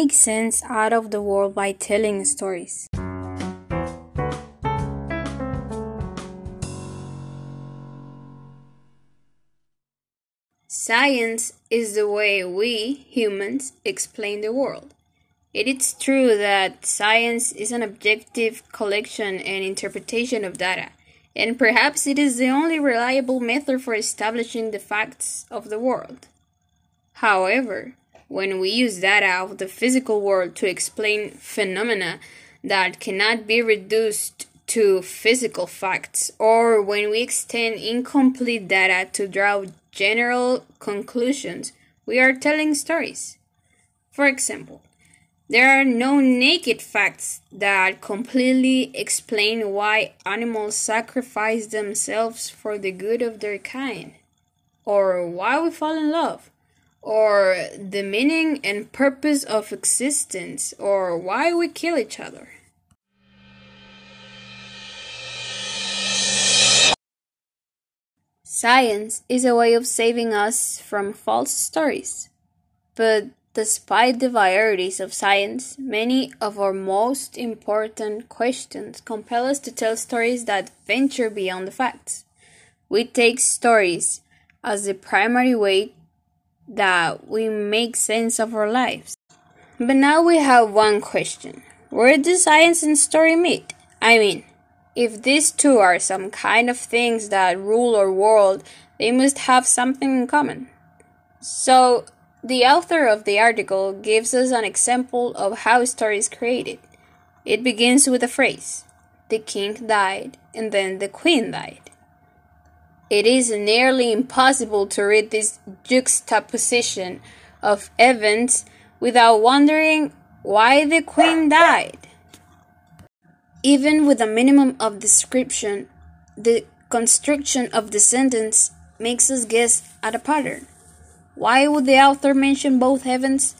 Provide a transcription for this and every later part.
make sense out of the world by telling stories. Science is the way we, humans, explain the world. It is true that science is an objective collection and interpretation of data, and perhaps it is the only reliable method for establishing the facts of the world. However, when we use data of the physical world to explain phenomena that cannot be reduced to physical facts, or when we extend incomplete data to draw general conclusions, we are telling stories. For example, there are no naked facts that completely explain why animals sacrifice themselves for the good of their kind, or why we fall in love, or the meaning and purpose of existence, or why we kill each other. Science is a way of saving us from false stories. But despite the varieties of science, many of our most important questions compel us to tell stories that venture beyond the facts. We take stories as the primary way that we make sense of our lives. But now we have one question Where do science and story meet? I mean, if these two are some kind of things that rule our world, they must have something in common. So, the author of the article gives us an example of how story is created. It begins with a phrase The king died, and then the queen died. It is nearly impossible to read this juxtaposition of events without wondering why the queen died. Even with a minimum of description, the construction of the sentence makes us guess at a pattern. Why would the author mention both heavens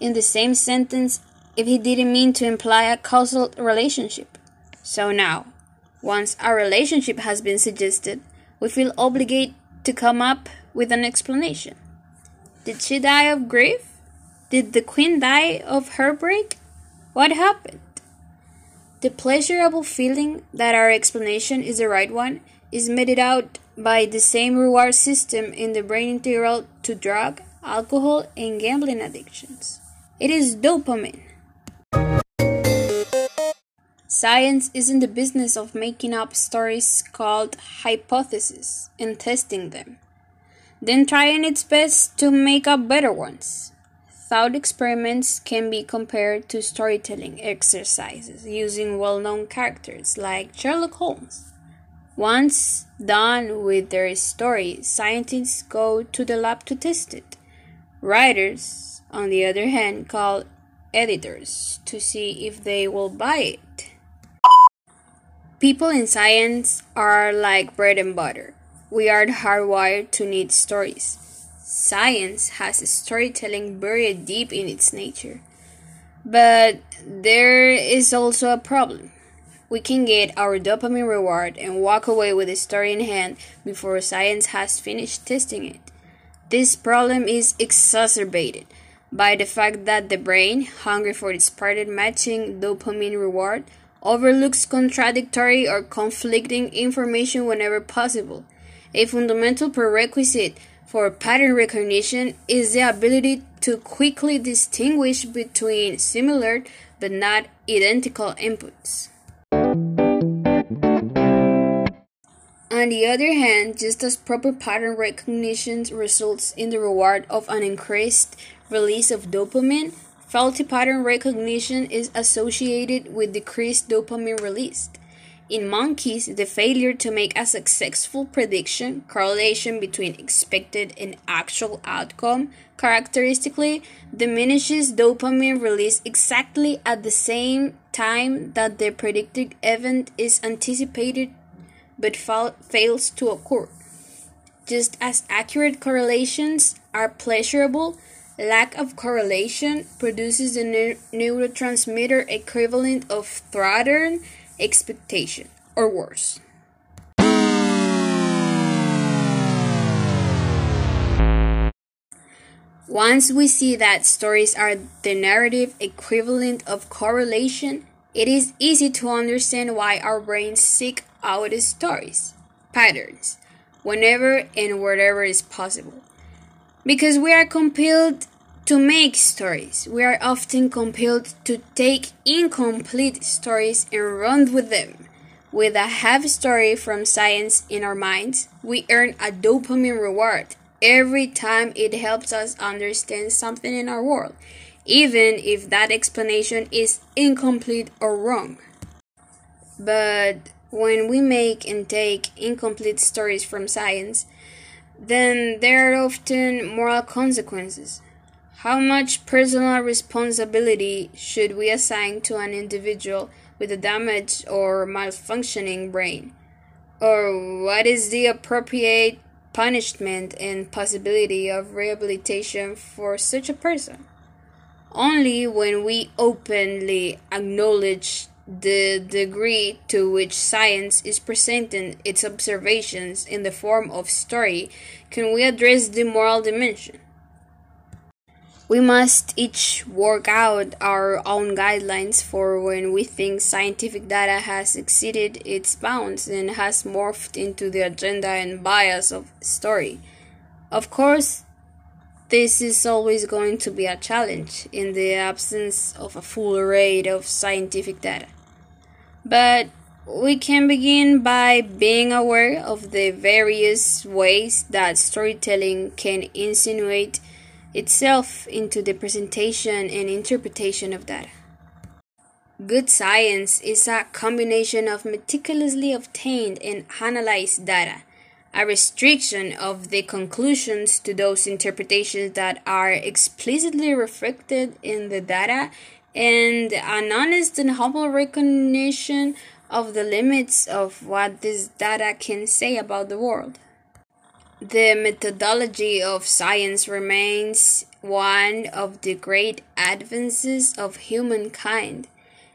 in the same sentence if he didn't mean to imply a causal relationship? So now, once a relationship has been suggested, we feel obligated to come up with an explanation. Did she die of grief? Did the queen die of heartbreak? What happened? The pleasurable feeling that our explanation is the right one is meted out by the same reward system in the brain integral to drug, alcohol, and gambling addictions. It is dopamine. Science is in the business of making up stories called hypotheses and testing them, then trying its best to make up better ones. Thought experiments can be compared to storytelling exercises using well known characters like Sherlock Holmes. Once done with their story, scientists go to the lab to test it. Writers, on the other hand, call editors to see if they will buy it. People in science are like bread and butter. We are hardwired to need stories. Science has storytelling buried deep in its nature. But there is also a problem. We can get our dopamine reward and walk away with a story in hand before science has finished testing it. This problem is exacerbated by the fact that the brain, hungry for its pattern matching dopamine reward, overlooks contradictory or conflicting information whenever possible. A fundamental prerequisite for pattern recognition is the ability to quickly distinguish between similar but not identical inputs. On the other hand, just as proper pattern recognition results in the reward of an increased release of dopamine, Faulty pattern recognition is associated with decreased dopamine release. In monkeys, the failure to make a successful prediction correlation between expected and actual outcome characteristically diminishes dopamine release exactly at the same time that the predicted event is anticipated but fa- fails to occur. Just as accurate correlations are pleasurable, Lack of correlation produces the neurotransmitter equivalent of threatened expectation, or worse. Once we see that stories are the narrative equivalent of correlation, it is easy to understand why our brains seek out stories, patterns, whenever and wherever is possible. Because we are compelled to make stories, we are often compelled to take incomplete stories and run with them. With a half story from science in our minds, we earn a dopamine reward every time it helps us understand something in our world, even if that explanation is incomplete or wrong. But when we make and take incomplete stories from science, then there are often moral consequences. How much personal responsibility should we assign to an individual with a damaged or malfunctioning brain? Or what is the appropriate punishment and possibility of rehabilitation for such a person. Only when we openly acknowledge the degree to which science is presenting its observations in the form of story can we address the moral dimension. We must each work out our own guidelines for when we think scientific data has exceeded its bounds and has morphed into the agenda and bias of story. Of course, this is always going to be a challenge in the absence of a full array of scientific data. But we can begin by being aware of the various ways that storytelling can insinuate itself into the presentation and interpretation of data. Good science is a combination of meticulously obtained and analyzed data, a restriction of the conclusions to those interpretations that are explicitly reflected in the data, and an honest and humble recognition of the limits of what this data can say about the world. The methodology of science remains one of the great advances of humankind.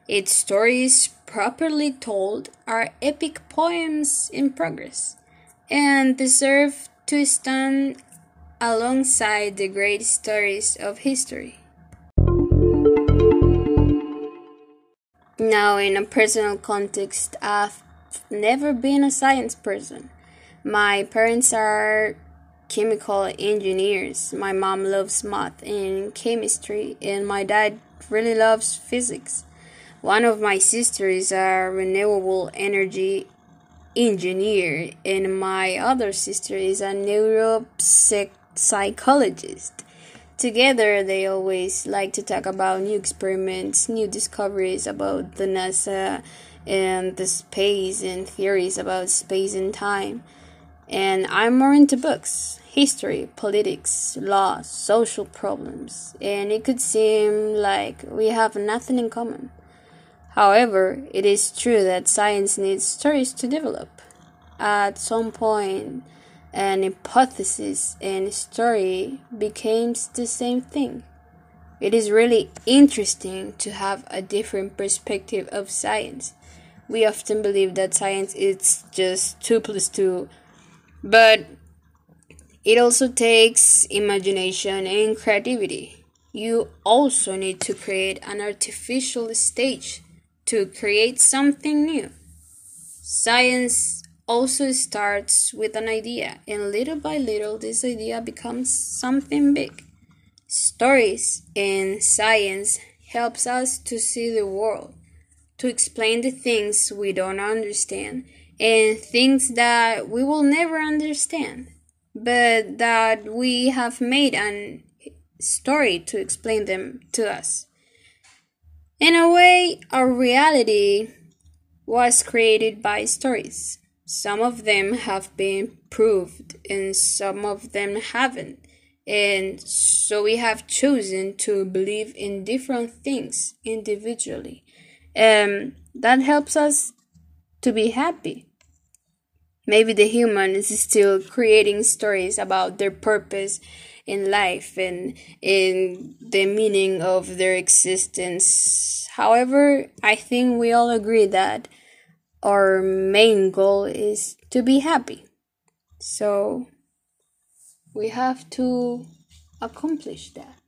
Its stories, properly told, are epic poems in progress and deserve to stand alongside the great stories of history. Now, in a personal context, I've never been a science person. My parents are chemical engineers. My mom loves math and chemistry, and my dad really loves physics. One of my sisters is a renewable energy engineer, and my other sister is a neuropsychologist. Together, they always like to talk about new experiments, new discoveries about the NASA and the space, and theories about space and time and I'm more into books, history, politics, law, social problems, and it could seem like we have nothing in common. However, it is true that science needs stories to develop. At some point, an hypothesis and story becomes the same thing. It is really interesting to have a different perspective of science. We often believe that science is just 2 plus 2 but it also takes imagination and creativity. You also need to create an artificial stage to create something new. Science also starts with an idea, and little by little, this idea becomes something big. Stories and science helps us to see the world, to explain the things we don't understand, and things that we will never understand, but that we have made a story to explain them to us. In a way, our reality was created by stories. Some of them have been proved, and some of them haven't. And so we have chosen to believe in different things individually. Um, that helps us to be happy. Maybe the human is still creating stories about their purpose in life and in the meaning of their existence. However, I think we all agree that our main goal is to be happy. So we have to accomplish that.